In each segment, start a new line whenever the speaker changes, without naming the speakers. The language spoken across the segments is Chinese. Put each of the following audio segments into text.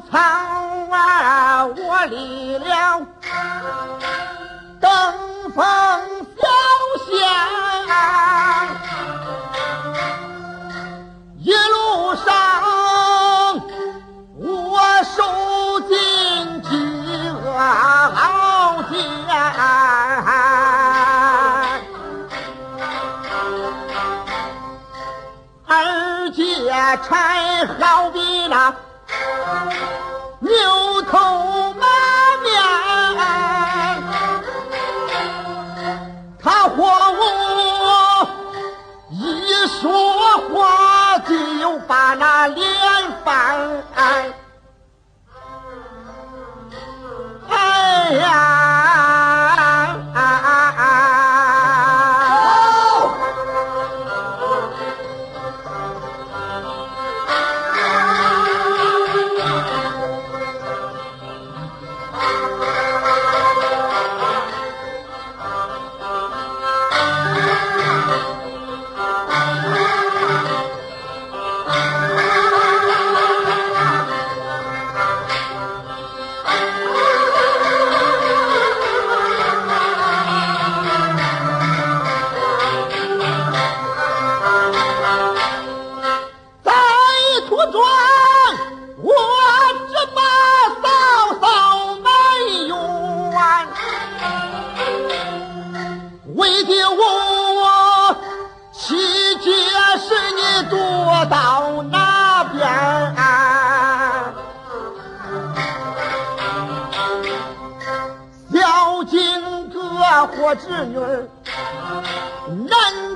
走啊！我离了登封小县，一路上我受尽饥饿熬煎，二姐柴好比那。大火。我侄女儿难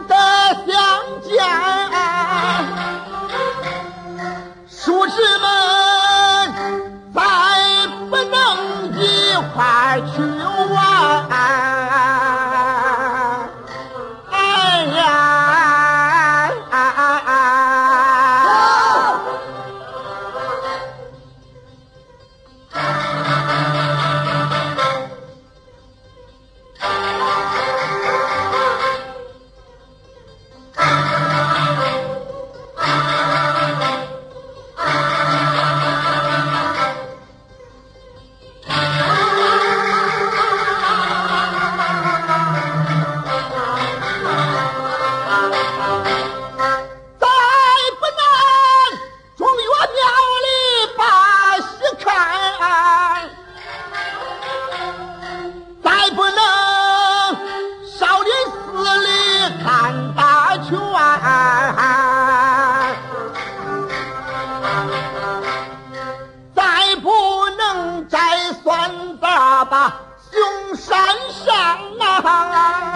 再不能再算大把凶山上啊！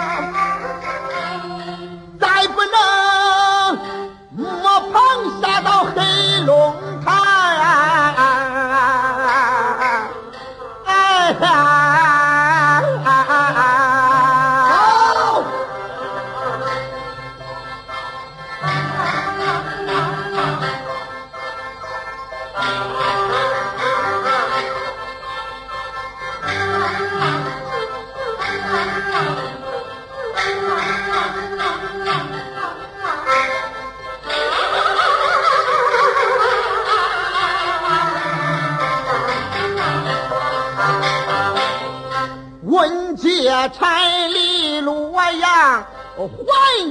柴里路呀，还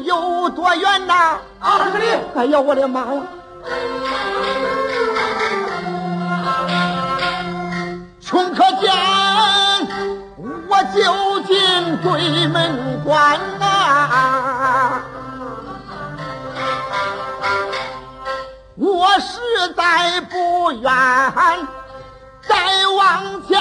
有多远呐？二十里。哎呀，我的妈呀！穷可见，我究进对门关呐，我实在不愿再往前。